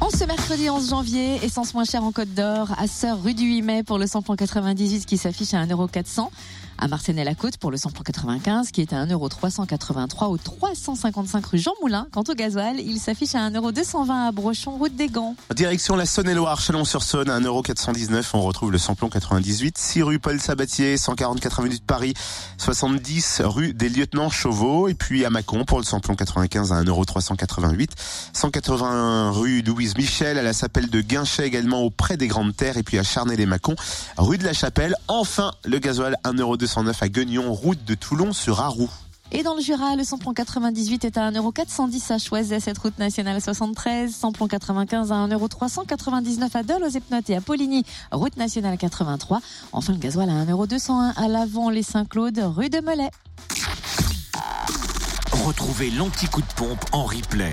En ce mercredi 11 janvier, essence moins chère en Côte d'Or, à Sœur rue du 8 mai pour le samplon 98 qui s'affiche à 1,4€ à Marseille-la-Côte pour le samplon 95 qui est à 1,383€ au 355 rue Jean Moulin. Quant au gasoil, il s'affiche à 1,220€ à Brochon, route des Gants. Direction la Saône-et-Loire, Chalon-sur-Saône, à 1,419€. On retrouve le samplon 98, 6 rue Paul Sabatier, 144 minutes Paris, 70 rue des Lieutenants Chauveau. Et puis à Mâcon pour le samplon 95 à 1,388€. 180 rue Michel, à la Sapelle de Guinchet également auprès des Grandes Terres. Et puis à Charnay-les-Mâcon, rue de la Chapelle. Enfin, le gasoil 1,2 109 à Guignon, route de Toulon sur Arroux. Et dans le Jura, le samplon 98 est à 1,410€ à Choiset, cette route nationale 73. Samplon 95 à 1,399€ à Dole, aux Epnotes et à Poligny, route nationale 83. Enfin, le gasoil à 1,201€ à l'avant les Saint-Claude, rue de Melay. Retrouvez l'anti-coup de pompe en replay.